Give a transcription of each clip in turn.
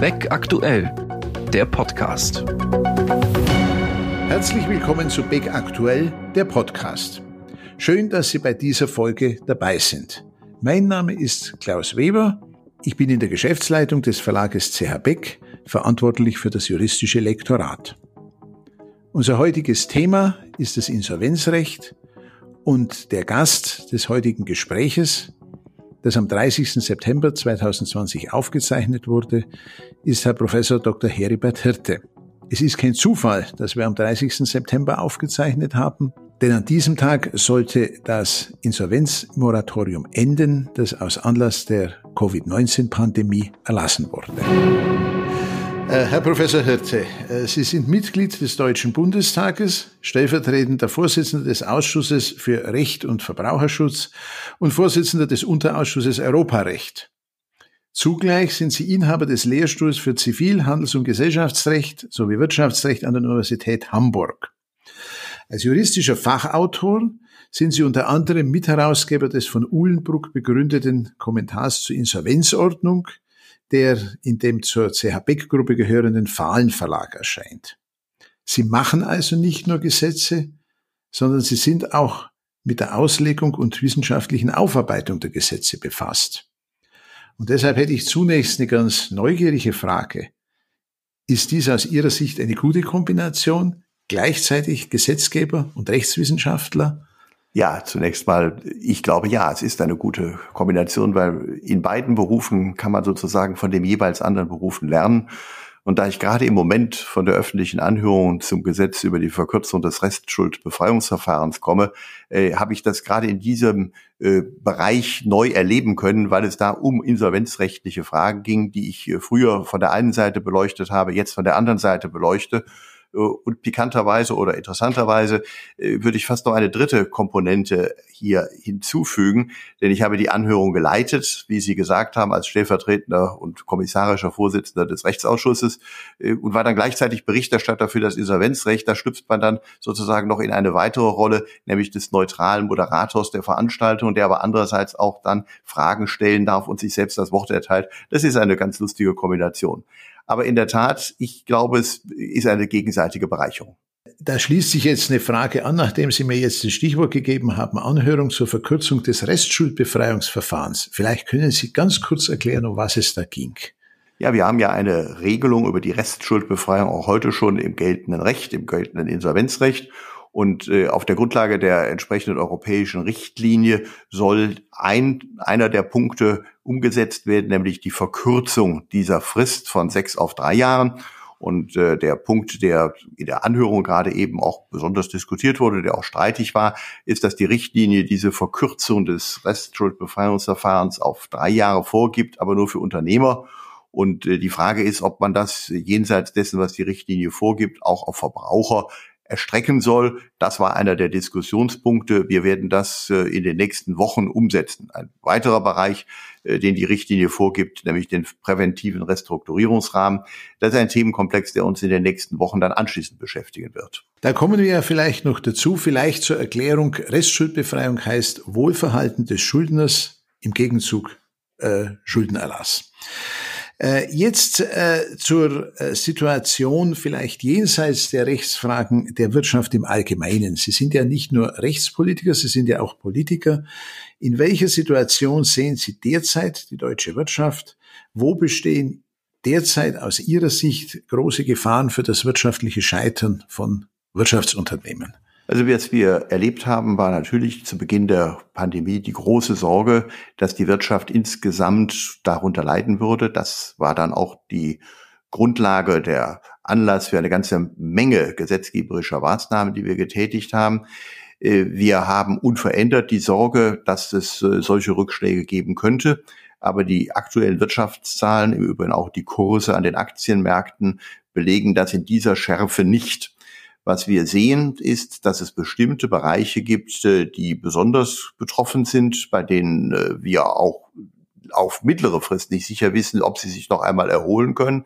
Beck aktuell, der Podcast. Herzlich willkommen zu Beck aktuell, der Podcast. Schön, dass Sie bei dieser Folge dabei sind. Mein Name ist Klaus Weber. Ich bin in der Geschäftsleitung des Verlages CH Beck verantwortlich für das juristische Lektorat. Unser heutiges Thema ist das Insolvenzrecht und der Gast des heutigen Gespräches das am 30. September 2020 aufgezeichnet wurde, ist Herr Professor Dr. Heribert Hirte. Es ist kein Zufall, dass wir am 30. September aufgezeichnet haben, denn an diesem Tag sollte das Insolvenzmoratorium enden, das aus Anlass der Covid-19-Pandemie erlassen wurde. Äh, Herr Professor Hirte, äh, Sie sind Mitglied des Deutschen Bundestages, stellvertretender Vorsitzender des Ausschusses für Recht und Verbraucherschutz und Vorsitzender des Unterausschusses Europarecht. Zugleich sind Sie Inhaber des Lehrstuhls für Zivil-, Handels- und Gesellschaftsrecht sowie Wirtschaftsrecht an der Universität Hamburg. Als juristischer Fachautor sind Sie unter anderem Mitherausgeber des von Uhlenbruck begründeten Kommentars zur Insolvenzordnung, der in dem zur CH Beck-Gruppe gehörenden Fahlen Verlag erscheint. Sie machen also nicht nur Gesetze, sondern sie sind auch mit der Auslegung und wissenschaftlichen Aufarbeitung der Gesetze befasst. Und deshalb hätte ich zunächst eine ganz neugierige Frage. Ist dies aus Ihrer Sicht eine gute Kombination, gleichzeitig Gesetzgeber und Rechtswissenschaftler? Ja, zunächst mal, ich glaube ja, es ist eine gute Kombination, weil in beiden Berufen kann man sozusagen von dem jeweils anderen Berufen lernen. Und da ich gerade im Moment von der öffentlichen Anhörung zum Gesetz über die Verkürzung des Restschuldbefreiungsverfahrens komme, äh, habe ich das gerade in diesem äh, Bereich neu erleben können, weil es da um insolvenzrechtliche Fragen ging, die ich äh, früher von der einen Seite beleuchtet habe, jetzt von der anderen Seite beleuchte und pikanterweise oder interessanterweise äh, würde ich fast noch eine dritte Komponente hier hinzufügen, denn ich habe die Anhörung geleitet, wie Sie gesagt haben, als stellvertretender und kommissarischer Vorsitzender des Rechtsausschusses äh, und war dann gleichzeitig Berichterstatter für das Insolvenzrecht. Da schlüpft man dann sozusagen noch in eine weitere Rolle, nämlich des neutralen Moderators der Veranstaltung, der aber andererseits auch dann Fragen stellen darf und sich selbst das Wort erteilt. Das ist eine ganz lustige Kombination. Aber in der Tat, ich glaube, es ist eine gegenseitige Bereicherung. Da schließt sich jetzt eine Frage an, nachdem Sie mir jetzt das Stichwort gegeben haben, Anhörung zur Verkürzung des Restschuldbefreiungsverfahrens. Vielleicht können Sie ganz kurz erklären, um was es da ging. Ja, wir haben ja eine Regelung über die Restschuldbefreiung auch heute schon im geltenden Recht, im geltenden Insolvenzrecht. Und äh, auf der Grundlage der entsprechenden europäischen Richtlinie soll ein, einer der Punkte umgesetzt werden, nämlich die Verkürzung dieser Frist von sechs auf drei Jahren. Und äh, der Punkt, der in der Anhörung gerade eben auch besonders diskutiert wurde, der auch streitig war, ist, dass die Richtlinie diese Verkürzung des Restschuldbefreiungsverfahrens auf drei Jahre vorgibt, aber nur für Unternehmer. Und äh, die Frage ist, ob man das jenseits dessen, was die Richtlinie vorgibt, auch auf Verbraucher erstrecken soll. Das war einer der Diskussionspunkte. Wir werden das äh, in den nächsten Wochen umsetzen. Ein weiterer Bereich, äh, den die Richtlinie vorgibt, nämlich den präventiven Restrukturierungsrahmen. Das ist ein Themenkomplex, der uns in den nächsten Wochen dann anschließend beschäftigen wird. Da kommen wir ja vielleicht noch dazu, vielleicht zur Erklärung. Restschuldbefreiung heißt Wohlverhalten des Schuldners im Gegenzug äh, Schuldenerlass. Äh, jetzt äh, zur äh, Situation vielleicht jenseits der Rechtsfragen der Wirtschaft im Allgemeinen. Sie sind ja nicht nur Rechtspolitiker, Sie sind ja auch Politiker. In welcher Situation sehen Sie derzeit die deutsche Wirtschaft? Wo bestehen derzeit aus Ihrer Sicht große Gefahren für das wirtschaftliche Scheitern von Wirtschaftsunternehmen? Also was wir erlebt haben, war natürlich zu Beginn der Pandemie die große Sorge, dass die Wirtschaft insgesamt darunter leiden würde. Das war dann auch die Grundlage, der Anlass für eine ganze Menge gesetzgeberischer Maßnahmen, die wir getätigt haben. Äh, wir haben unverändert die Sorge, dass es äh, solche Rückschläge geben könnte. Aber die aktuellen Wirtschaftszahlen, im Übrigen auch die Kurse an den Aktienmärkten, belegen das in dieser Schärfe nicht. Was wir sehen, ist, dass es bestimmte Bereiche gibt, äh, die besonders betroffen sind, bei denen äh, wir auch auf mittlere Frist nicht sicher wissen, ob sie sich noch einmal erholen können.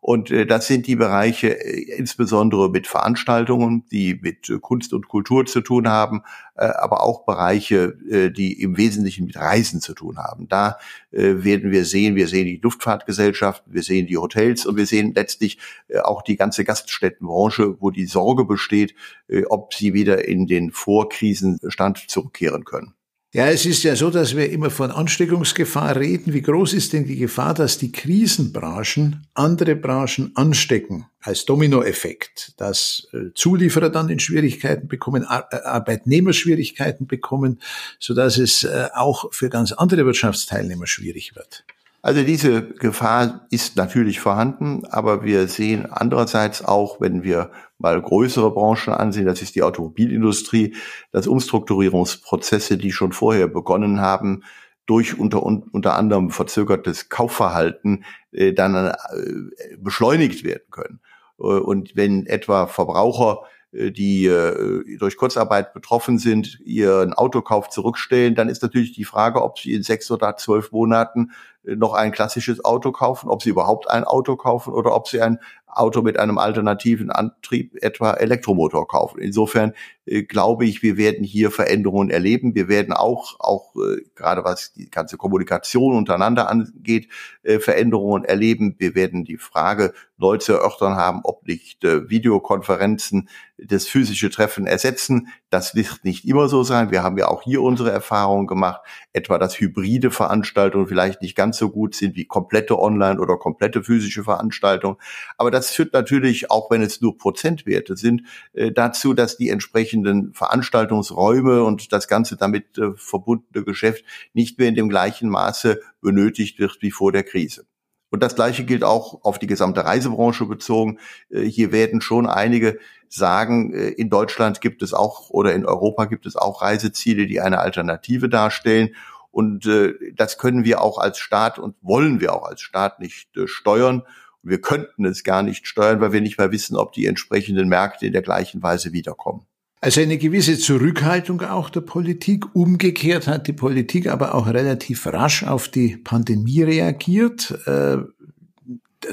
Und äh, das sind die Bereiche äh, insbesondere mit Veranstaltungen, die mit äh, Kunst und Kultur zu tun haben, äh, aber auch Bereiche, äh, die im Wesentlichen mit Reisen zu tun haben. Da äh, werden wir sehen, wir sehen die Luftfahrtgesellschaften, wir sehen die Hotels und wir sehen letztlich äh, auch die ganze Gaststättenbranche, wo die Sorge besteht, äh, ob sie wieder in den Vorkrisenstand zurückkehren können. Ja, es ist ja so, dass wir immer von Ansteckungsgefahr reden. Wie groß ist denn die Gefahr, dass die Krisenbranchen andere Branchen anstecken als Dominoeffekt, dass äh, Zulieferer dann in Schwierigkeiten bekommen, äh, Arbeitnehmer Schwierigkeiten bekommen, so dass es äh, auch für ganz andere Wirtschaftsteilnehmer schwierig wird? Also diese Gefahr ist natürlich vorhanden, aber wir sehen andererseits auch, wenn wir mal größere Branchen ansehen, das ist die Automobilindustrie, dass Umstrukturierungsprozesse, die schon vorher begonnen haben, durch unter, unter anderem verzögertes Kaufverhalten äh, dann äh, beschleunigt werden können. Äh, und wenn etwa Verbraucher äh, die äh, durch Kurzarbeit betroffen sind, ihren Autokauf zurückstellen, dann ist natürlich die Frage, ob sie in sechs oder zwölf Monaten äh, noch ein klassisches Auto kaufen, ob sie überhaupt ein Auto kaufen oder ob sie ein Auto mit einem alternativen Antrieb, etwa Elektromotor kaufen. Insofern äh, glaube ich, wir werden hier Veränderungen erleben. Wir werden auch, auch äh, gerade was die ganze Kommunikation untereinander angeht, äh, Veränderungen erleben. Wir werden die Frage neu zu erörtern haben, ob nicht äh, Videokonferenzen das physische Treffen ersetzen. Das wird nicht immer so sein. Wir haben ja auch hier unsere Erfahrungen gemacht, etwa dass hybride Veranstaltungen vielleicht nicht ganz so gut sind wie komplette Online- oder komplette physische Veranstaltungen. Aber das führt natürlich, auch wenn es nur Prozentwerte sind, äh, dazu, dass die entsprechenden Veranstaltungsräume und das ganze damit äh, verbundene Geschäft nicht mehr in dem gleichen Maße benötigt wird wie vor der Krise. Und das Gleiche gilt auch auf die gesamte Reisebranche bezogen. Äh, hier werden schon einige sagen, äh, in Deutschland gibt es auch oder in Europa gibt es auch Reiseziele, die eine Alternative darstellen. Und äh, das können wir auch als Staat und wollen wir auch als Staat nicht steuern. Wir könnten es gar nicht steuern, weil wir nicht mehr wissen, ob die entsprechenden Märkte in der gleichen Weise wiederkommen. Also eine gewisse Zurückhaltung auch der Politik. Umgekehrt hat die Politik aber auch relativ rasch auf die Pandemie reagiert. Äh,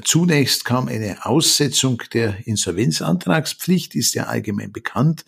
zunächst kam eine Aussetzung der Insolvenzantragspflicht, ist ja allgemein bekannt.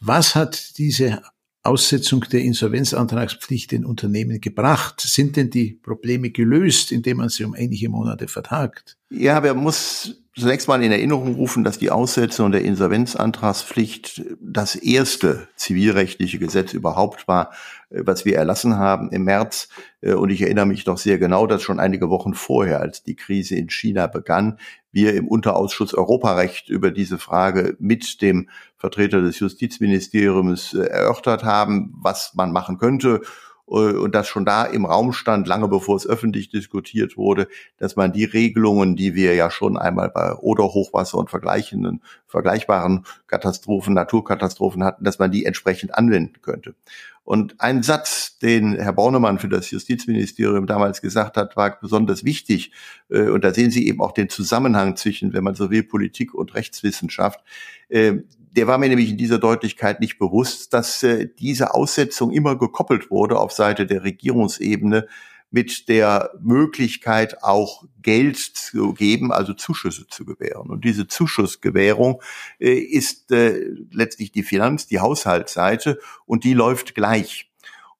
Was hat diese Aussetzung der Insolvenzantragspflicht den Unternehmen gebracht? Sind denn die Probleme gelöst, indem man sie um einige Monate vertagt? Ja, aber muss zunächst mal in Erinnerung rufen, dass die Aussetzung der Insolvenzantragspflicht das erste zivilrechtliche Gesetz überhaupt war, äh, was wir erlassen haben im März. Äh, und ich erinnere mich doch sehr genau, dass schon einige Wochen vorher, als die Krise in China begann, wir im Unterausschuss Europarecht über diese Frage mit dem Vertreter des Justizministeriums äh, erörtert haben, was man machen könnte und das schon da im Raum stand, lange bevor es öffentlich diskutiert wurde, dass man die Regelungen, die wir ja schon einmal bei Oder-Hochwasser und vergleichenden, vergleichbaren Katastrophen, Naturkatastrophen hatten, dass man die entsprechend anwenden könnte. Und ein Satz, den Herr Bornemann für das Justizministerium damals gesagt hat, war besonders wichtig. Äh, und da sehen Sie eben auch den Zusammenhang zwischen, wenn man so will, Politik und Rechtswissenschaft. Der war mir nämlich in dieser Deutlichkeit nicht bewusst, dass äh, diese Aussetzung immer gekoppelt wurde auf Seite der Regierungsebene mit der Möglichkeit auch Geld zu geben, also Zuschüsse zu gewähren. Und diese Zuschussgewährung äh, ist äh, letztlich die Finanz-, die Haushaltsseite und die läuft gleich.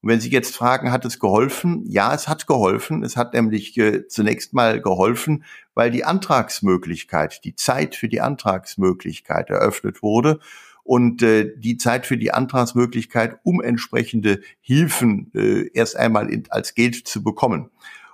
Und wenn Sie jetzt fragen, hat es geholfen? Ja, es hat geholfen. Es hat nämlich äh, zunächst mal geholfen, weil die Antragsmöglichkeit, die Zeit für die Antragsmöglichkeit eröffnet wurde und äh, die Zeit für die Antragsmöglichkeit, um entsprechende Hilfen äh, erst einmal in, als Geld zu bekommen.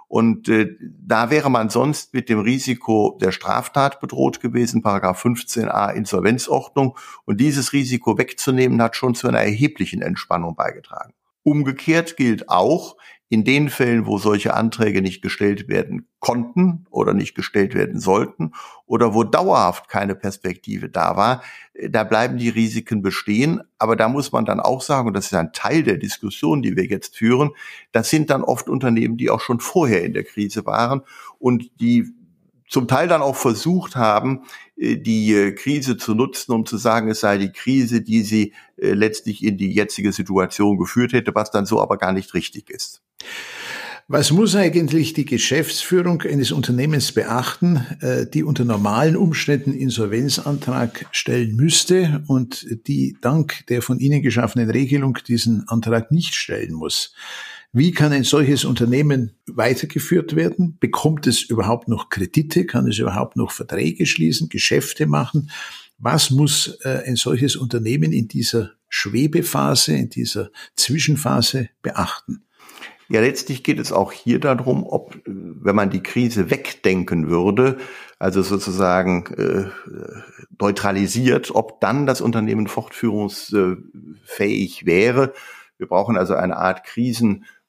Und äh, da wäre man sonst mit dem Risiko der Straftat bedroht gewesen, Paragraph 15a Insolvenzordnung. Und dieses Risiko wegzunehmen, hat schon zu einer erheblichen Entspannung beigetragen. Umgekehrt gilt auch, in den Fällen, wo solche Anträge nicht gestellt werden konnten oder nicht gestellt werden sollten oder wo dauerhaft keine Perspektive da war, äh, da bleiben die Risiken bestehen. Aber da muss man dann auch sagen, und das ist ein Teil der Diskussion, die wir jetzt führen, das sind dann oft Unternehmen, die auch schon vorher in der Krise waren und die zum Teil dann auch versucht haben, äh, die äh, Krise zu nutzen, um zu sagen, es sei die Krise, die sie äh, letztlich in die jetzige Situation geführt hätte, was dann so aber gar nicht richtig ist. Was muss eigentlich die Geschäftsführung eines Unternehmens beachten, die unter normalen Umständen Insolvenzantrag stellen müsste und die dank der von Ihnen geschaffenen Regelung diesen Antrag nicht stellen muss? Wie kann ein solches Unternehmen weitergeführt werden? Bekommt es überhaupt noch Kredite? Kann es überhaupt noch Verträge schließen, Geschäfte machen? Was muss äh, ein solches Unternehmen in dieser Schwebephase, in dieser Zwischenphase beachten? Ja, letztlich geht es auch hier darum, ob, wenn man die Krise wegdenken würde, also sozusagen äh, neutralisiert, ob dann das Unternehmen fortführungsfähig wäre. Wir brauchen also eine Art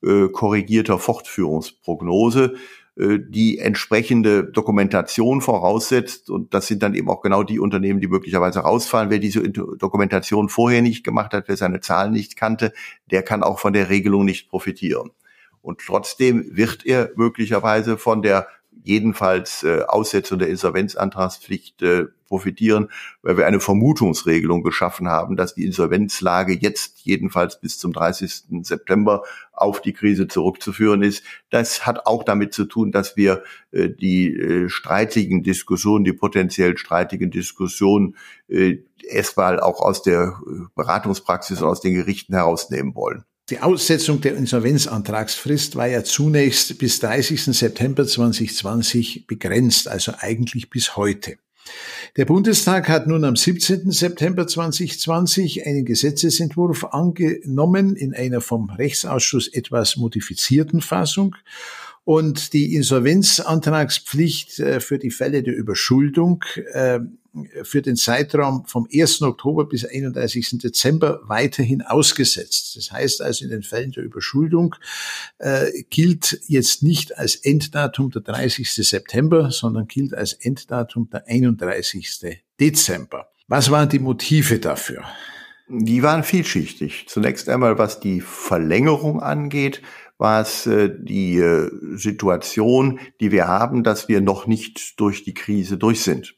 krisenkorrigierter Fortführungsprognose. Äh, die entsprechende Dokumentation voraussetzt. Und das sind dann eben auch genau die Unternehmen, die möglicherweise rausfallen. Wer diese Dokumentation vorher nicht gemacht hat, wer seine Zahlen nicht kannte, der kann auch von der Regelung nicht profitieren. Und trotzdem wird er möglicherweise von der jedenfalls äh, Aussetzung der Insolvenzantragspflicht äh, profitieren, weil wir eine Vermutungsregelung geschaffen haben, dass die Insolvenzlage jetzt jedenfalls bis zum 30. September auf die Krise zurückzuführen ist. Das hat auch damit zu tun, dass wir äh, die äh, streitigen Diskussionen, die potenziell streitigen Diskussionen äh, erstmal auch aus der äh, Beratungspraxis und aus den Gerichten herausnehmen wollen. Die Aussetzung der Insolvenzantragsfrist war ja zunächst bis 30. September 2020 begrenzt, also eigentlich bis heute. Der Bundestag hat nun am 17. September 2020 einen Gesetzesentwurf angenommen in einer vom Rechtsausschuss etwas modifizierten Fassung und die Insolvenzantragspflicht äh, für die Fälle der Überschuldung äh, für den Zeitraum vom 1. Oktober bis 31. Dezember weiterhin ausgesetzt. Das heißt also, in den Fällen der Überschuldung äh, gilt jetzt nicht als Enddatum der 30. September, sondern gilt als Enddatum der 31. Dezember. Was waren die Motive dafür? Die waren vielschichtig. Zunächst einmal, was die Verlängerung angeht, war es äh, die äh, Situation, die wir haben, dass wir noch nicht durch die Krise durch sind.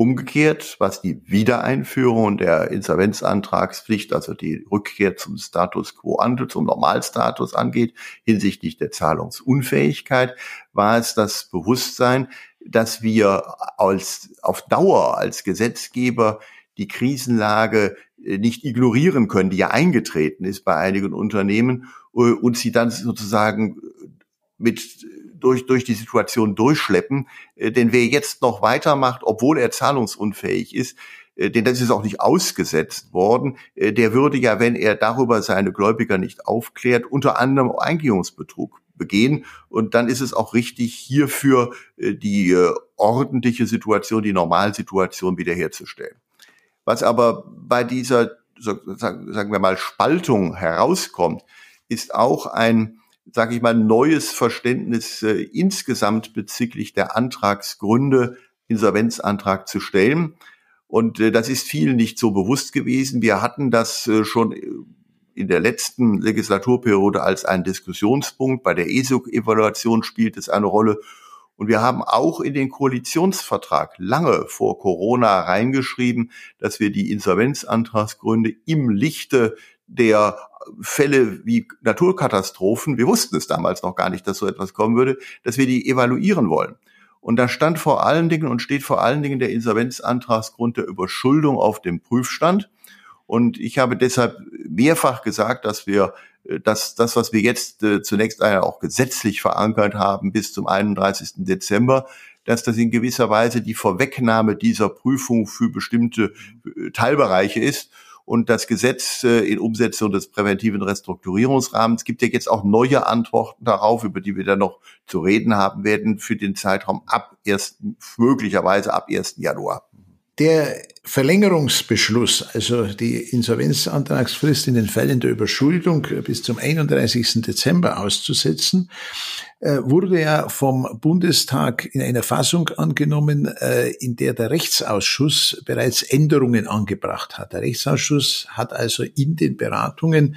Umgekehrt, was die Wiedereinführung der Insolvenzantragspflicht, also die Rückkehr zum Status quo ante, zum Normalstatus angeht, hinsichtlich der Zahlungsunfähigkeit, war es das Bewusstsein, dass wir als, auf Dauer als Gesetzgeber die Krisenlage äh, nicht ignorieren können, die ja eingetreten ist bei einigen Unternehmen äh, und sie dann sozusagen mit durch, durch die Situation durchschleppen. Äh, denn wer jetzt noch weitermacht, obwohl er zahlungsunfähig ist, denn das ist auch nicht ausgesetzt worden, der würde ja, wenn er darüber seine Gläubiger nicht aufklärt, unter anderem Eingehungsbetrug begehen. Und dann ist es auch richtig, hierfür die ordentliche Situation, die Normalsituation wiederherzustellen. Was aber bei dieser, sagen wir mal, Spaltung herauskommt, ist auch ein, sage ich mal, neues Verständnis äh, insgesamt bezüglich der Antragsgründe, Insolvenzantrag zu stellen. Und äh, das ist vielen nicht so bewusst gewesen. Wir hatten das äh, schon in der letzten Legislaturperiode als einen Diskussionspunkt. Bei der ESUG-Evaluation spielt es eine Rolle. Und wir haben auch in den Koalitionsvertrag lange vor Corona reingeschrieben, dass wir die Insolvenzantragsgründe im Lichte der Fälle wie Naturkatastrophen, wir wussten es damals noch gar nicht, dass so etwas kommen würde, dass wir die evaluieren wollen. Und da stand vor allen Dingen und steht vor allen Dingen der Insolvenzantragsgrund der Überschuldung auf dem Prüfstand. Und ich habe deshalb mehrfach gesagt, dass wir äh, dass das, was wir jetzt äh, zunächst einmal auch gesetzlich verankert haben bis zum 31. Dezember, dass das in gewisser Weise die Vorwegnahme dieser Prüfung für bestimmte äh, Teilbereiche ist. Und das Gesetz äh, in Umsetzung des präventiven Restrukturierungsrahmens gibt ja jetzt auch neue Antworten darauf, über die wir dann noch zu reden haben werden, für den Zeitraum ab 1., möglicherweise ab 1. Januar. Der Verlängerungsbeschluss, also die Insolvenzantragsfrist in den Fällen der Überschuldung bis zum 31. Dezember auszusetzen, äh, wurde ja vom Bundestag in einer Fassung angenommen, äh, in der der Rechtsausschuss bereits Änderungen angebracht hat. Der Rechtsausschuss hat also in den Beratungen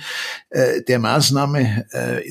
äh, der Maßnahme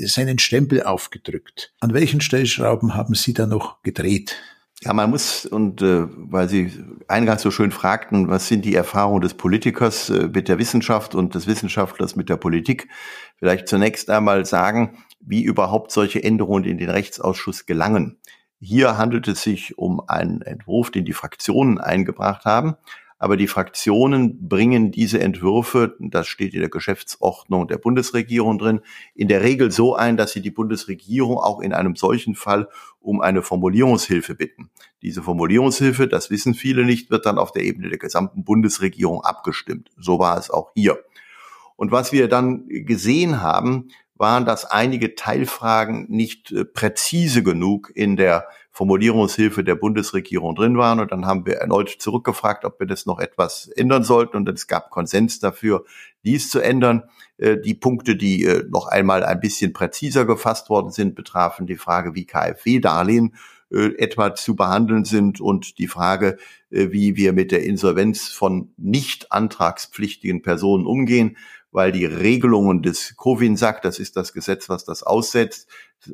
seinen Stempel aufgedrückt. An welchen Stellschrauben haben Sie da noch gedreht? Ja, man muss, und äh, weil Sie eingangs so schön fragten, was sind die Erfahrungen des Politikers äh, mit der Wissenschaft und des Wissenschaftlers mit der Politik, vielleicht zunächst einmal sagen, wie überhaupt solche Änderungen in den Rechtsausschuss gelangen. Hier handelt es sich um einen Entwurf, den die Fraktionen eingebracht haben. Aber die Fraktionen bringen diese Entwürfe, das steht in der Geschäftsordnung der Bundesregierung drin, in der Regel so ein, dass sie die Bundesregierung auch in einem solchen Fall um eine Formulierungshilfe bitten. Diese Formulierungshilfe, das wissen viele nicht, wird dann auf der Ebene der gesamten Bundesregierung abgestimmt. So war es auch hier. Und was wir dann gesehen haben, waren, dass einige Teilfragen nicht äh, präzise genug in der Formulierungshilfe der Bundesregierung drin waren. Und dann haben wir erneut zurückgefragt, ob wir das noch etwas ändern sollten. Und es gab Konsens dafür, dies zu ändern. Äh, die Punkte, die äh, noch einmal ein bisschen präziser gefasst worden sind, betrafen die Frage, wie KfW-Darlehen äh, etwa zu behandeln sind und die Frage, wie wir mit der Insolvenz von nicht antragspflichtigen Personen umgehen weil die Regelungen des Covid-Sack, das ist das Gesetz, was das aussetzt,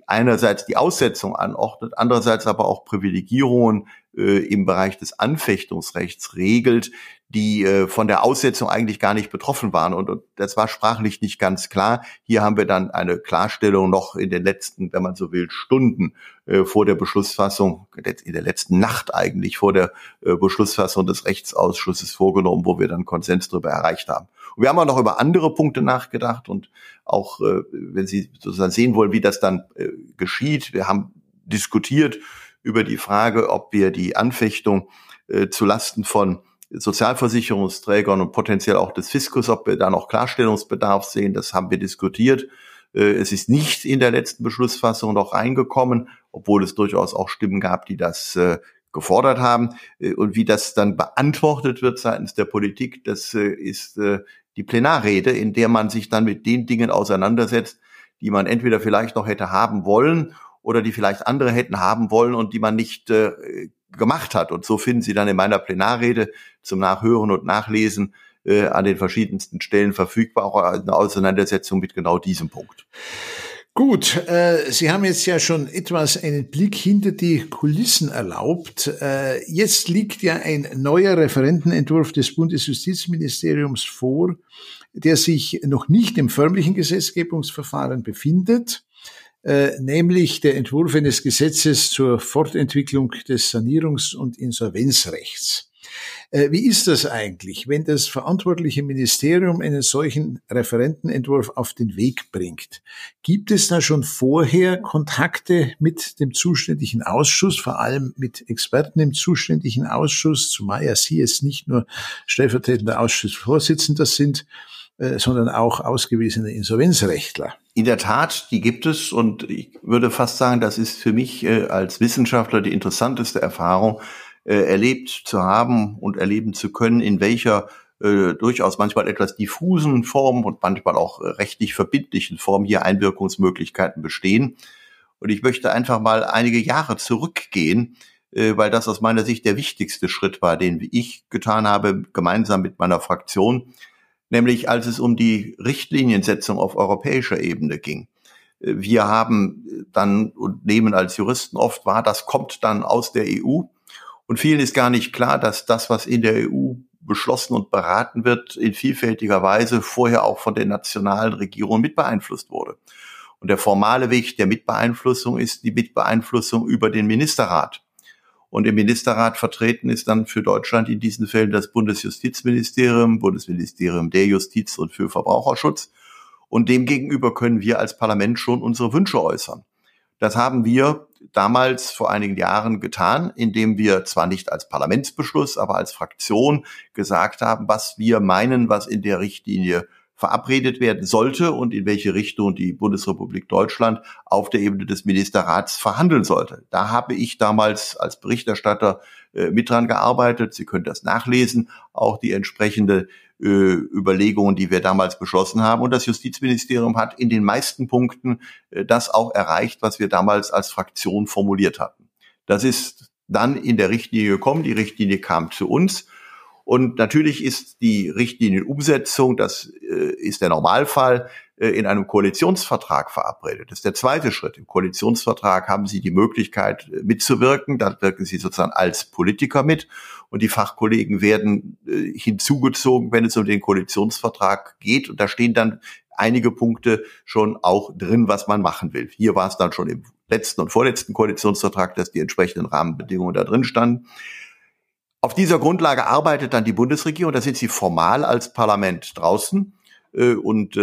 einerseits die Aussetzung anordnet, andererseits aber auch Privilegierungen äh, im Bereich des Anfechtungsrechts regelt, die äh, von der Aussetzung eigentlich gar nicht betroffen waren. Und, und das war sprachlich nicht ganz klar. Hier haben wir dann eine Klarstellung noch in den letzten, wenn man so will, Stunden äh, vor der Beschlussfassung, in der letzten Nacht eigentlich vor der äh, Beschlussfassung des Rechtsausschusses vorgenommen, wo wir dann Konsens darüber erreicht haben. Und wir haben auch noch über andere Punkte nachgedacht und auch, äh, wenn Sie sozusagen sehen wollen, wie das dann äh, geschieht, wir haben diskutiert über die Frage, ob wir die Anfechtung äh, zu Lasten von Sozialversicherungsträgern und potenziell auch des Fiskus, ob wir da noch Klarstellungsbedarf sehen, das haben wir diskutiert. Äh, es ist nicht in der letzten Beschlussfassung noch reingekommen, obwohl es durchaus auch Stimmen gab, die das äh, gefordert haben. Äh, und wie das dann beantwortet wird seitens der Politik, das ist die Plenarrede, in der man sich dann mit den Dingen auseinandersetzt, die man entweder vielleicht noch hätte haben wollen oder die vielleicht andere hätten haben wollen und die man nicht gemacht hat. Und so finden Sie dann in meiner Plenarrede zum Nachhören und Nachlesen äh, an den verschiedensten Stellen verfügbar, auch eine Auseinandersetzung mit genau diesem Punkt. Gut, äh, Sie haben jetzt ja schon etwas einen Blick hinter die Kulissen erlaubt. Äh, jetzt liegt ja ein neuer Referentenentwurf des Bundesjustizministeriums vor, der sich noch nicht im förmlichen Gesetzgebungsverfahren befindet, äh, nämlich der Entwurf eines Gesetzes zur Fortentwicklung des Sanierungs- und Insolvenzrechts. Äh, wie ist das eigentlich, wenn das verantwortliche Ministerium einen solchen Referentenentwurf auf den Weg bringt? Gibt es da schon vorher Kontakte mit dem zuständigen Ausschuss, vor allem mit Experten im zuständigen Ausschuss, zumal ja Sie jetzt nicht nur stellvertretender Ausschussvorsitzender sind, sondern auch ausgewiesene Insolvenzrechtler. In der Tat, die gibt es und ich würde fast sagen, das ist für mich äh, als Wissenschaftler die interessanteste Erfahrung, äh, erlebt zu haben und erleben zu können, in welcher äh, durchaus manchmal etwas diffusen Form und manchmal auch äh, rechtlich verbindlichen Form hier Einwirkungsmöglichkeiten bestehen. Und ich möchte einfach mal einige Jahre zurückgehen, äh, weil das aus meiner Sicht der wichtigste Schritt war, den ich getan habe, gemeinsam mit meiner Fraktion, nämlich als es um die Richtliniensetzung auf europäischer Ebene ging. Äh, wir haben dann und nehmen als Juristen oft wahr, das kommt dann aus der EU und vielen ist gar nicht klar, dass das, was in der EU beschlossen und beraten wird, in vielfältiger Weise vorher auch von den nationalen Regierungen mit beeinflusst wurde. Und der formale Weg der Mitbeeinflussung ist die Mitbeeinflussung über den Ministerrat. Und im Ministerrat vertreten ist dann für Deutschland in diesen Fällen das Bundesjustizministerium, Bundesministerium der Justiz und für Verbraucherschutz. Und demgegenüber können wir als Parlament schon unsere Wünsche äußern. Das haben wir damals vor einigen Jahren getan, indem wir zwar nicht als Parlamentsbeschluss, aber als Fraktion gesagt haben, was wir meinen, was in der Richtlinie verabredet werden sollte und in welche Richtung die Bundesrepublik Deutschland auf der Ebene des Ministerrats verhandeln sollte. Da habe ich damals als Berichterstatter äh, mit dran gearbeitet. Sie können das nachlesen, auch die entsprechende äh, Überlegungen, die wir damals beschlossen haben. Und das Justizministerium hat in den meisten Punkten äh, das auch erreicht, was wir damals als Fraktion formuliert hatten. Das ist dann in der Richtlinie gekommen. Die Richtlinie kam zu uns. Und natürlich ist die Richtlinienumsetzung, das äh, ist der Normalfall, äh, in einem Koalitionsvertrag verabredet. Das ist der zweite Schritt. Im Koalitionsvertrag haben Sie die Möglichkeit äh, mitzuwirken. Da wirken Sie sozusagen als Politiker mit und die Fachkollegen werden äh, hinzugezogen, wenn es um den Koalitionsvertrag geht. Und da stehen dann einige Punkte schon auch drin, was man machen will. Hier war es dann schon im letzten und vorletzten Koalitionsvertrag, dass die entsprechenden Rahmenbedingungen da drin standen. Auf dieser Grundlage arbeitet dann die Bundesregierung. Da sind sie formal als Parlament draußen. Und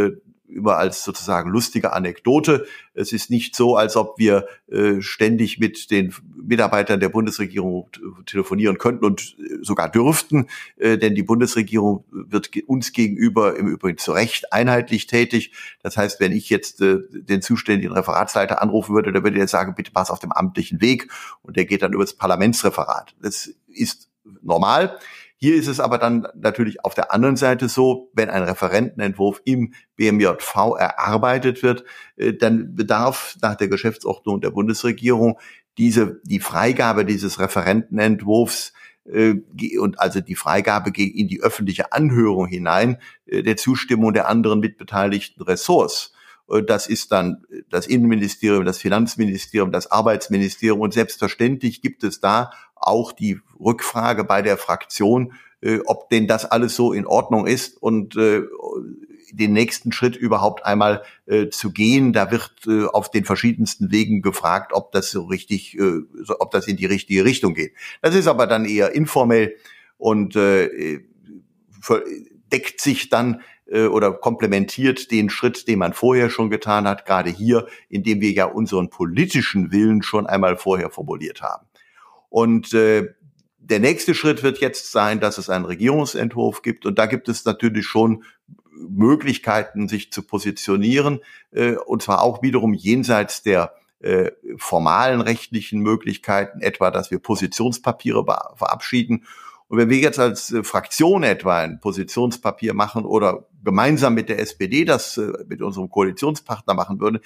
immer als sozusagen lustige Anekdote. Es ist nicht so, als ob wir äh, ständig mit den Mitarbeitern der Bundesregierung telefonieren könnten und äh, sogar dürften, äh, denn die Bundesregierung wird uns gegenüber im Übrigen zu Recht einheitlich tätig. Das heißt, wenn ich jetzt äh, den zuständigen Referatsleiter anrufen würde, dann würde er sagen, bitte pass auf dem amtlichen Weg und der geht dann über das Parlamentsreferat. Das ist normal. Hier ist es aber dann natürlich auf der anderen Seite so, wenn ein Referentenentwurf im BMJV erarbeitet wird, äh, dann bedarf nach der Geschäftsordnung der Bundesregierung diese, die Freigabe dieses Referentenentwurfs äh, und also die Freigabe in die öffentliche Anhörung hinein äh, der Zustimmung der anderen mitbeteiligten Ressorts. Das ist dann das Innenministerium, das Finanzministerium, das Arbeitsministerium und selbstverständlich gibt es da auch die Rückfrage bei der Fraktion, äh, ob denn das alles so in Ordnung ist und äh, den nächsten Schritt überhaupt einmal äh, zu gehen. Da wird äh, auf den verschiedensten Wegen gefragt, ob das so richtig, äh, ob das in die richtige Richtung geht. Das ist aber dann eher informell und äh, deckt sich dann äh, oder komplementiert den Schritt, den man vorher schon getan hat, gerade hier, indem wir ja unseren politischen Willen schon einmal vorher formuliert haben. Und äh, der nächste Schritt wird jetzt sein, dass es einen Regierungsentwurf gibt. Und da gibt es natürlich schon Möglichkeiten, sich zu positionieren. Äh, und zwar auch wiederum jenseits der äh, formalen rechtlichen Möglichkeiten, etwa, dass wir Positionspapiere verabschieden. Und wenn wir jetzt als äh, Fraktion etwa ein Positionspapier machen oder gemeinsam mit der SPD das äh, mit unserem Koalitionspartner machen würden,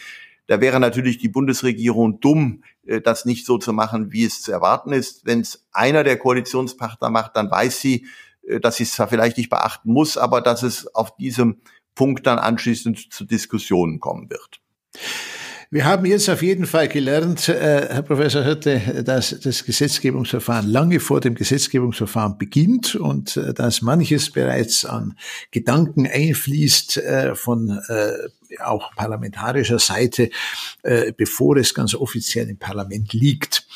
da wäre natürlich die Bundesregierung dumm, äh, das nicht so zu machen, wie es zu erwarten ist. Wenn es einer der Koalitionspartner macht, dann weiß sie, dass sie es zwar vielleicht nicht beachten muss, aber dass es auf diesem Punkt dann anschließend zu Diskussionen kommen wird. Wir haben jetzt auf jeden Fall gelernt, äh, Herr Professor Hirte, dass das Gesetzgebungsverfahren lange vor dem Gesetzgebungsverfahren beginnt und äh, dass manches bereits an Gedanken einfließt äh, von auch parlamentarischer Seite, bevor es ganz offiziell im Parlament liegt.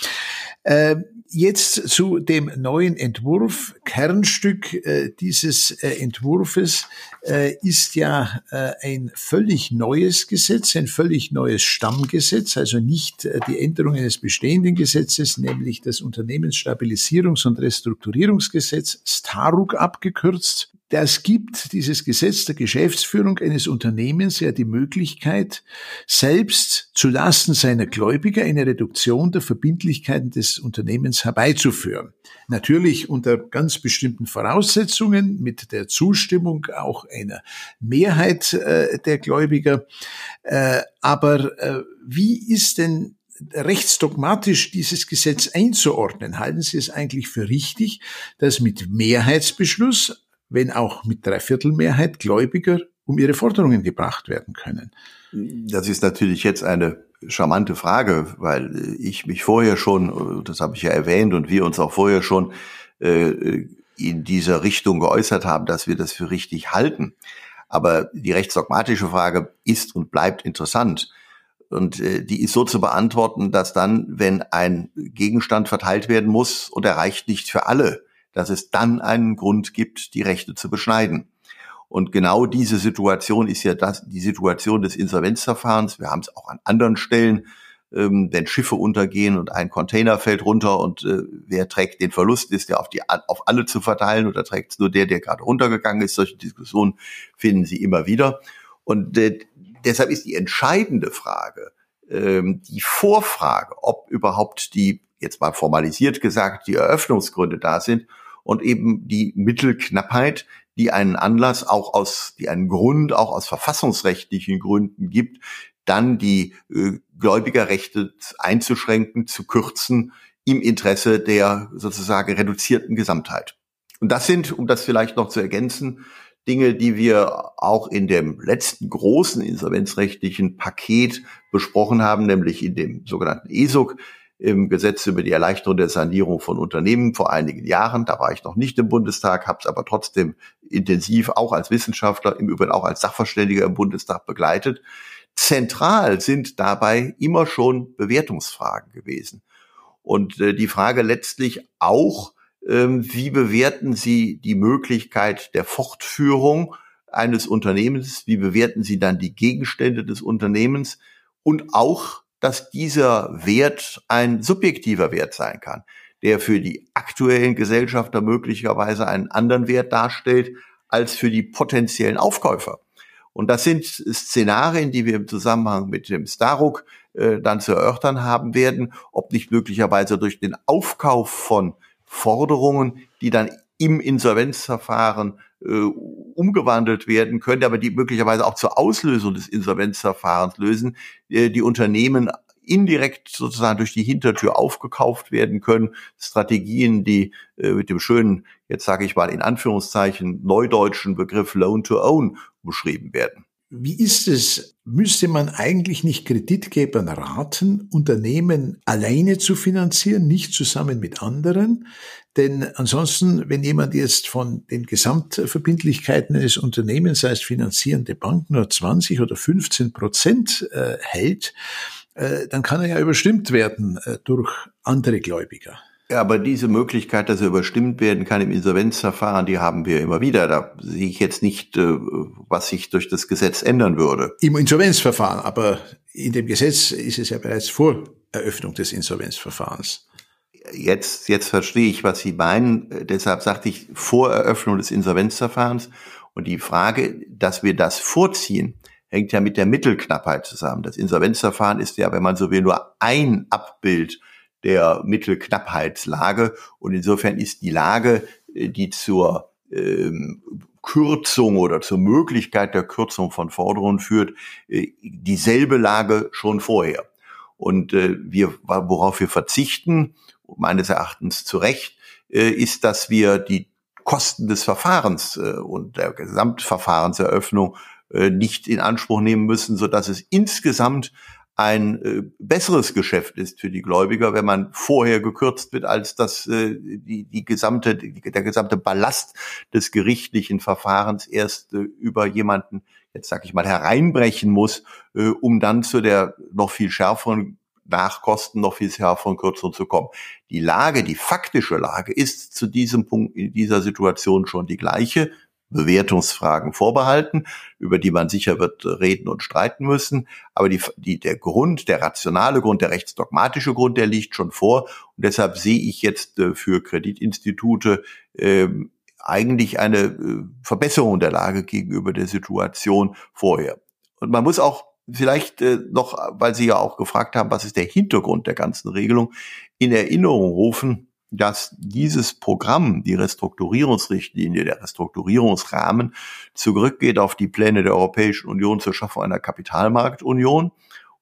Äh, jetzt zu dem neuen Entwurf. Kernstück äh, dieses äh, Entwurfes äh, ist ja ein völlig neues Gesetz, ein völlig neues Stammgesetz, also nicht die Änderung eines bestehenden Gesetzes, nämlich das Unternehmensstabilisierungs- und Restrukturierungsgesetz, STARUG abgekürzt, das gibt dieses Gesetz der Geschäftsführung eines Unternehmens ja die Möglichkeit, selbst zulasten seiner Gläubiger eine Reduktion der Verbindlichkeiten des Unternehmens herbeizuführen. Natürlich unter ganz bestimmten Voraussetzungen, mit der Zustimmung auch einer Mehrheit äh, der Gläubiger. Äh, aber äh, wie ist denn rechtsdogmatisch dieses Gesetz einzuordnen? Halten Sie es eigentlich für richtig, dass mit Mehrheitsbeschluss wenn auch mit Dreiviertelmehrheit Gläubiger um ihre Forderungen gebracht werden können? Das ist natürlich jetzt eine charmante Frage, weil ich mich vorher schon, das habe ich ja erwähnt, und wir uns auch vorher schon äh, in dieser Richtung geäußert haben, dass wir das für richtig halten. Aber die rechtsdogmatische Frage ist und bleibt interessant. Und äh, die ist so zu beantworten, dass dann, wenn ein Gegenstand verteilt werden muss und er reicht nicht für alle, dass es dann einen Grund gibt, die Rechte zu beschneiden. Und genau diese Situation ist ja das, die Situation des Insolvenzverfahrens. Wir haben es auch an anderen Stellen, ähm, wenn Schiffe untergehen und ein Container fällt runter und äh, wer trägt den Verlust, ist der auf, die, auf alle zu verteilen oder trägt es nur der, der gerade runtergegangen ist. Solche Diskussionen finden Sie immer wieder. Und äh, deshalb ist die entscheidende Frage, ähm, die Vorfrage, ob überhaupt die, jetzt mal formalisiert gesagt, die Eröffnungsgründe da sind und eben die Mittelknappheit, die einen Anlass auch aus, die einen Grund auch aus verfassungsrechtlichen Gründen gibt, dann die äh, Gläubigerrechte einzuschränken, zu kürzen im Interesse der sozusagen reduzierten Gesamtheit. Und das sind, um das vielleicht noch zu ergänzen, Dinge, die wir auch in dem letzten großen insolvenzrechtlichen Paket besprochen haben, nämlich in dem sogenannten ESOC, im Gesetz über die Erleichterung der Sanierung von Unternehmen vor einigen Jahren. Da war ich noch nicht im Bundestag, habe es aber trotzdem intensiv auch als Wissenschaftler, im Übrigen auch als Sachverständiger im Bundestag begleitet. Zentral sind dabei immer schon Bewertungsfragen gewesen. Und äh, die Frage letztlich auch, ähm, wie bewerten Sie die Möglichkeit der Fortführung eines Unternehmens? Wie bewerten Sie dann die Gegenstände des Unternehmens? Und auch, dass dieser Wert ein subjektiver Wert sein kann, der für die aktuellen Gesellschafter möglicherweise einen anderen Wert darstellt als für die potenziellen Aufkäufer. Und das sind Szenarien, die wir im Zusammenhang mit dem Staruk äh, dann zu erörtern haben werden, ob nicht möglicherweise durch den Aufkauf von Forderungen, die dann im Insolvenzverfahren äh, umgewandelt werden können, aber die möglicherweise auch zur Auslösung des Insolvenzverfahrens lösen, äh, die Unternehmen indirekt sozusagen durch die Hintertür aufgekauft werden können. Strategien, die äh, mit dem schönen, jetzt sage ich mal in Anführungszeichen, neudeutschen Begriff Loan to Own beschrieben werden. Wie ist es? Müsste man eigentlich nicht Kreditgebern raten, Unternehmen alleine zu finanzieren, nicht zusammen mit anderen? Denn ansonsten, wenn jemand jetzt von den Gesamtverbindlichkeiten eines Unternehmens, sei es finanzierende Bank, nur 20 oder 15 Prozent äh, hält, äh, dann kann er ja überstimmt werden äh, durch andere Gläubiger. Ja, aber diese Möglichkeit, dass er überstimmt werden kann im Insolvenzverfahren, die haben wir immer wieder. Da sehe ich jetzt nicht, äh, was sich durch das Gesetz ändern würde. Im Insolvenzverfahren, aber in dem Gesetz ist es ja bereits vor Eröffnung des Insolvenzverfahrens. Jetzt, jetzt verstehe ich, was Sie meinen. Deshalb sagte ich vor Eröffnung des Insolvenzverfahrens. Und die Frage, dass wir das vorziehen, hängt ja mit der Mittelknappheit zusammen. Das Insolvenzverfahren ist ja, wenn man so will, nur ein Abbild der Mittelknappheitslage. Und insofern ist die Lage, äh, die zur ähm, Kürzung oder zur Möglichkeit der Kürzung von Forderungen führt, äh, dieselbe Lage schon vorher. Und äh, wir, worauf wir verzichten, meines Erachtens zu Recht, äh, ist, dass wir die Kosten des Verfahrens äh, und der Gesamtverfahrenseröffnung äh, nicht in Anspruch nehmen müssen, so dass es insgesamt ein äh, besseres Geschäft ist für die Gläubiger, wenn man vorher gekürzt wird, als dass äh, die, die gesamte, die, der gesamte Ballast des gerichtlichen Verfahrens erst äh, über jemanden, jetzt sag ich mal, hereinbrechen muss, äh, um dann zu der noch viel schärferen Nachkosten, noch viel schärferen Kürzung zu kommen. Die Lage, die faktische Lage ist zu diesem Punkt in dieser Situation schon die gleiche. Bewertungsfragen vorbehalten, über die man sicher wird reden und streiten müssen. Aber die, die, der Grund, der rationale Grund, der rechtsdogmatische Grund, der liegt schon vor. Und deshalb sehe ich jetzt äh, für Kreditinstitute äh, eigentlich eine äh, Verbesserung der Lage gegenüber der Situation vorher. Und man muss auch vielleicht äh, noch, weil Sie ja auch gefragt haben, was ist der Hintergrund der ganzen Regelung, in Erinnerung rufen, dass dieses Programm, die Restrukturierungsrichtlinie, der Restrukturierungsrahmen zurückgeht auf die Pläne der Europäischen Union zur Schaffung einer Kapitalmarktunion.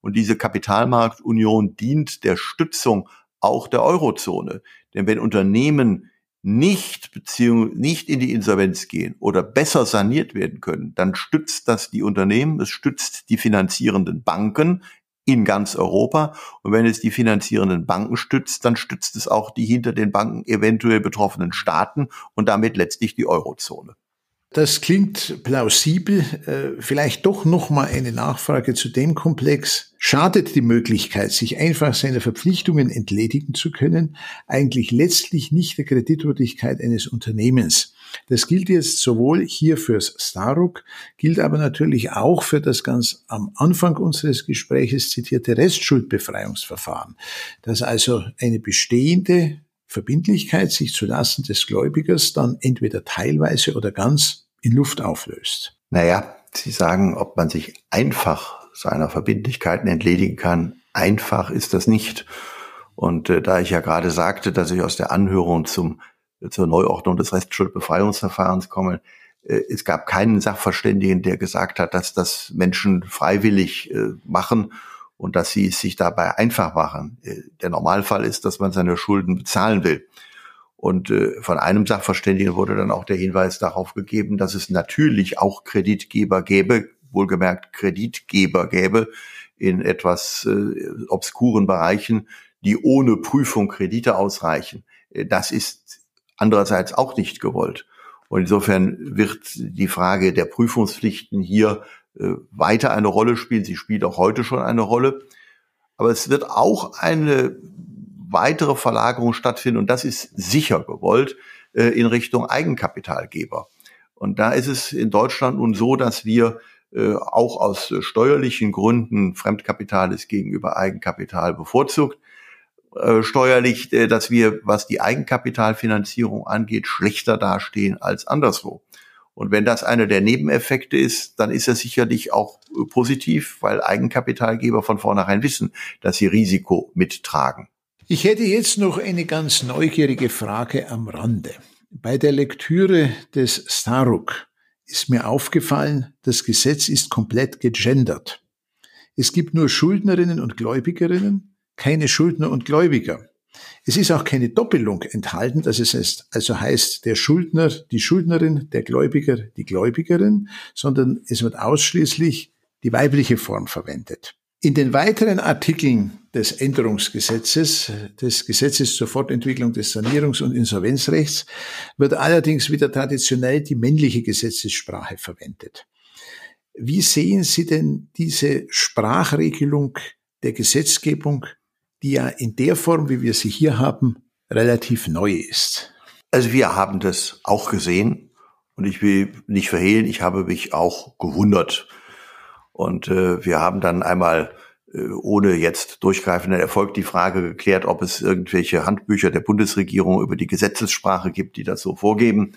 Und diese Kapitalmarktunion dient der Stützung auch der Eurozone. Denn wenn Unternehmen nicht beziehungsweise nicht in die Insolvenz gehen oder besser saniert werden können, dann stützt das die Unternehmen, es stützt die finanzierenden Banken in ganz Europa. Und wenn es die finanzierenden Banken stützt, dann stützt es auch die hinter den Banken eventuell betroffenen Staaten und damit letztlich die Eurozone. Das klingt plausibel. Äh, vielleicht doch noch mal eine Nachfrage zu dem Komplex. Schadet die Möglichkeit, sich einfach seiner Verpflichtungen entledigen zu können, eigentlich letztlich nicht der Kreditwürdigkeit eines Unternehmens? Das gilt jetzt sowohl hier fürs Staruk, gilt aber natürlich auch für das ganz am Anfang unseres Gespräches zitierte Restschuldbefreiungsverfahren, das also eine bestehende Verbindlichkeit sich zulassen des Gläubigers dann entweder teilweise oder ganz in Luft auflöst. Naja, Sie sagen, ob man sich einfach seiner Verbindlichkeiten entledigen kann. Einfach ist das nicht. Und äh, da ich ja gerade sagte, dass ich aus der Anhörung zum, zur Neuordnung des Restschuldbefreiungsverfahrens komme, äh, es gab keinen Sachverständigen, der gesagt hat, dass das Menschen freiwillig äh, machen und dass sie es sich dabei einfach machen. Äh, der Normalfall ist, dass man seine Schulden bezahlen will. Und äh, von einem Sachverständigen wurde dann auch der Hinweis darauf gegeben, dass es natürlich auch Kreditgeber gäbe, wohlgemerkt Kreditgeber gäbe in etwas äh, obskuren Bereichen, die ohne Prüfung Kredite ausreichen. Das ist andererseits auch nicht gewollt. Und insofern wird die Frage der Prüfungspflichten hier äh, weiter eine Rolle spielen. Sie spielt auch heute schon eine Rolle. Aber es wird auch eine weitere Verlagerung stattfinden und das ist sicher gewollt äh, in Richtung Eigenkapitalgeber. Und da ist es in Deutschland nun so, dass wir äh, auch aus steuerlichen Gründen Fremdkapital ist gegenüber Eigenkapital bevorzugt. Äh, steuerlich, äh, dass wir, was die Eigenkapitalfinanzierung angeht, schlechter dastehen als anderswo. Und wenn das einer der Nebeneffekte ist, dann ist das sicherlich auch äh, positiv, weil Eigenkapitalgeber von vornherein wissen, dass sie Risiko mittragen. Ich hätte jetzt noch eine ganz neugierige Frage am Rande. Bei der Lektüre des Staruk ist mir aufgefallen, das Gesetz ist komplett gegendert. Es gibt nur Schuldnerinnen und Gläubigerinnen, keine Schuldner und Gläubiger. Es ist auch keine Doppelung enthalten, dass es also heißt, der Schuldner, die Schuldnerin, der Gläubiger, die Gläubigerin, sondern es wird ausschließlich die weibliche Form verwendet. In den weiteren Artikeln des Änderungsgesetzes, des Gesetzes zur Fortentwicklung des Sanierungs- und Insolvenzrechts, wird allerdings wieder traditionell die männliche Gesetzessprache verwendet. Wie sehen Sie denn diese Sprachregelung der Gesetzgebung, die ja in der Form, wie wir sie hier haben, relativ neu ist? Also wir haben das auch gesehen und ich will nicht verhehlen, ich habe mich auch gewundert und äh, wir haben dann einmal äh, ohne jetzt durchgreifenden Erfolg die Frage geklärt, ob es irgendwelche Handbücher der Bundesregierung über die Gesetzessprache gibt, die das so vorgeben.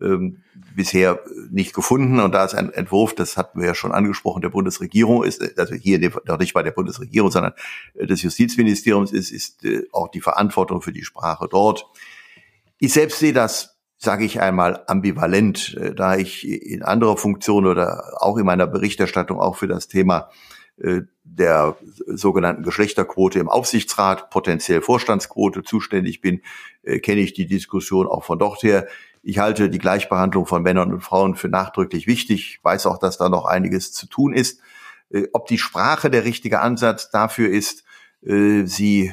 Ähm, bisher nicht gefunden. Und da ist ein Entwurf, das hatten wir ja schon angesprochen, der Bundesregierung ist, also hier noch nicht bei der Bundesregierung, sondern äh, des Justizministeriums ist, ist äh, auch die Verantwortung für die Sprache dort. Ich selbst sehe das sage ich einmal, ambivalent, äh, da ich in anderer Funktion oder auch in meiner Berichterstattung auch für das Thema äh, der sogenannten Geschlechterquote im Aufsichtsrat, potenziell Vorstandsquote zuständig bin, äh, kenne ich die Diskussion auch von dort her. Ich halte die Gleichbehandlung von Männern und Frauen für nachdrücklich wichtig, ich weiß auch, dass da noch einiges zu tun ist. Ob die Sprache der richtige Ansatz dafür ist, sie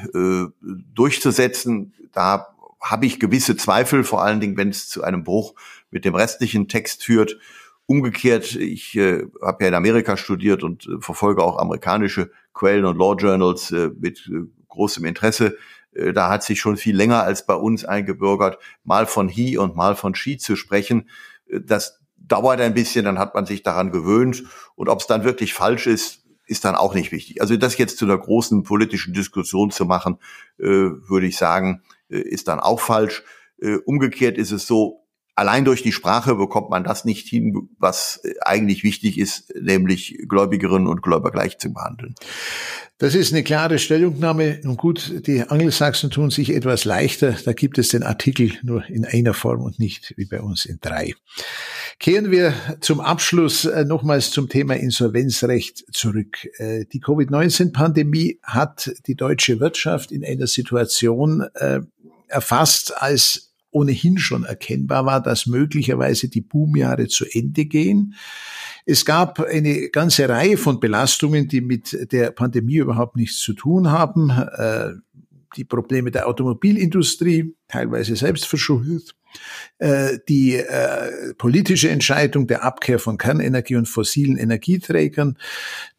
durchzusetzen, da habe ich gewisse Zweifel, vor allen Dingen, wenn es zu einem Bruch mit dem restlichen Text führt. Umgekehrt, ich äh, habe ja in Amerika studiert und äh, verfolge auch amerikanische Quellen und Law Journals äh, mit äh, großem Interesse. Äh, da hat sich schon viel länger als bei uns eingebürgert, mal von he und mal von she zu sprechen. Äh, das dauert ein bisschen, dann hat man sich daran gewöhnt. Und ob es dann wirklich falsch ist, ist dann auch nicht wichtig. Also das jetzt zu einer großen politischen Diskussion zu machen, äh, würde ich sagen, ist dann auch falsch. Umgekehrt ist es so, allein durch die Sprache bekommt man das nicht hin, was äh, eigentlich wichtig ist, nämlich Gläubigerinnen und Gläubiger gleich zu behandeln. Das ist eine klare Stellungnahme. Nun gut, die Angelsachsen tun sich etwas leichter. Da gibt es den Artikel nur in einer Form und nicht wie bei uns in drei. Kehren wir zum Abschluss nochmals zum Thema Insolvenzrecht zurück. Die Covid-19-Pandemie hat die deutsche Wirtschaft in einer Situation erfasst, als ohnehin schon erkennbar war, dass möglicherweise die Boomjahre zu Ende gehen. Es gab eine ganze Reihe von Belastungen, die mit der Pandemie überhaupt nichts zu tun haben. Die Probleme der Automobilindustrie, teilweise selbst verschuldet, äh, die äh, politische Entscheidung der Abkehr von Kernenergie und fossilen Energieträgern,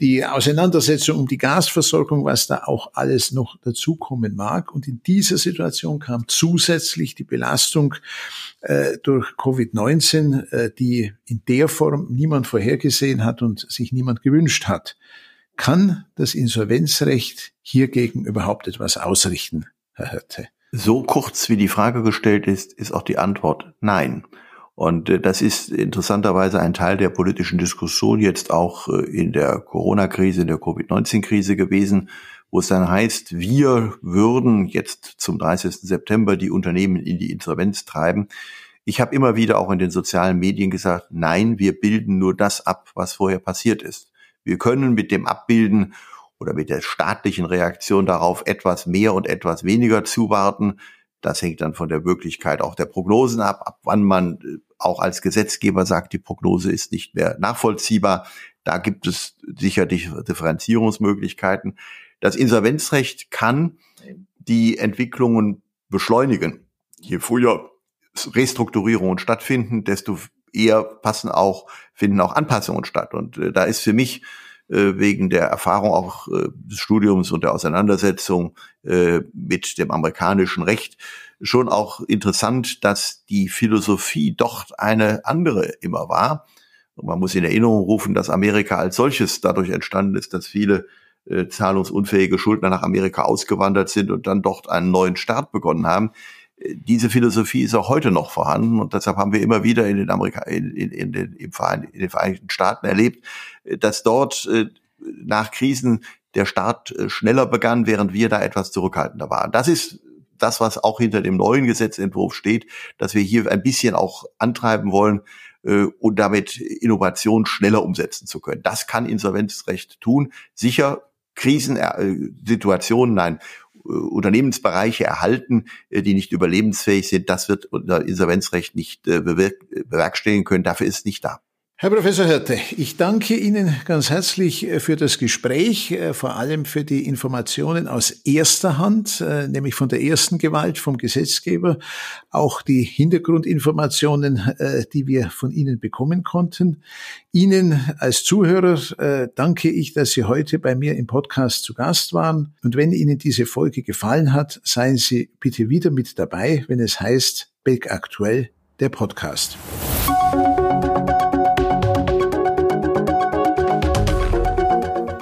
die Auseinandersetzung um die Gasversorgung, was da auch alles noch dazukommen mag. Und in dieser Situation kam zusätzlich die Belastung äh, durch Covid-19, äh, die in der Form niemand vorhergesehen hat und sich niemand gewünscht hat. Kann das Insolvenzrecht hiergegen überhaupt etwas ausrichten, Herr Hirte? So kurz wie die Frage gestellt ist, ist auch die Antwort nein. Und äh, das ist interessanterweise ein Teil der politischen Diskussion jetzt auch äh, in der Corona-Krise, in der Covid-19-Krise gewesen, wo es dann heißt, wir würden jetzt zum 30. September die Unternehmen in die Insolvenz treiben. Ich habe immer wieder auch in den sozialen Medien gesagt, nein, wir bilden nur das ab, was vorher passiert ist. Wir können mit dem Abbilden oder mit der staatlichen Reaktion darauf etwas mehr und etwas weniger zuwarten. Das hängt dann von der Möglichkeit auch der Prognosen ab, ab wann man äh, auch als Gesetzgeber sagt, die Prognose ist nicht mehr nachvollziehbar. Da gibt es sicherlich Differenzierungsmöglichkeiten. Das Insolvenzrecht kann die Entwicklungen beschleunigen. Je früher Restrukturierungen stattfinden, desto eher passen auch, finden auch Anpassungen statt. Und äh, da ist für mich äh, wegen der Erfahrung auch äh, des Studiums und der Auseinandersetzung äh, mit dem amerikanischen Recht schon auch interessant, dass die Philosophie doch eine andere immer war. Und man muss in Erinnerung rufen, dass Amerika als solches dadurch entstanden ist, dass viele äh, zahlungsunfähige Schuldner nach Amerika ausgewandert sind und dann dort einen neuen Start begonnen haben. Diese Philosophie ist auch heute noch vorhanden und deshalb haben wir immer wieder in den, Amerika in, in, in, den, im Verein, in den Vereinigten Staaten erlebt, dass dort äh, nach Krisen der Staat äh, schneller begann, während wir da etwas zurückhaltender waren. Das ist das, was auch hinter dem neuen Gesetzentwurf steht, dass wir hier ein bisschen auch antreiben wollen, äh, und damit Innovation schneller umsetzen zu können. Das kann Insolvenzrecht tun. Sicher Krisensituationen, nein, äh, Unternehmensbereiche erhalten, äh, die nicht überlebensfähig sind. Das wird unser Insolvenzrecht nicht bewerkstelligen können. Dafür ist nicht da. Herr Professor Hirte, ich danke Ihnen ganz herzlich äh, für das Gespräch, äh, vor allem für die Informationen aus erster Hand, äh, nämlich von der ersten Gewalt vom Gesetzgeber, auch die Hintergrundinformationen, die wir von Ihnen bekommen konnten. Ihnen als Zuhörer danke ich, dass Sie heute bei mir im Podcast zu Gast waren. Und wenn Ihnen diese Folge gefallen hat, seien Sie bitte wieder mit dabei, wenn es heißt Beck aktuell, der Podcast.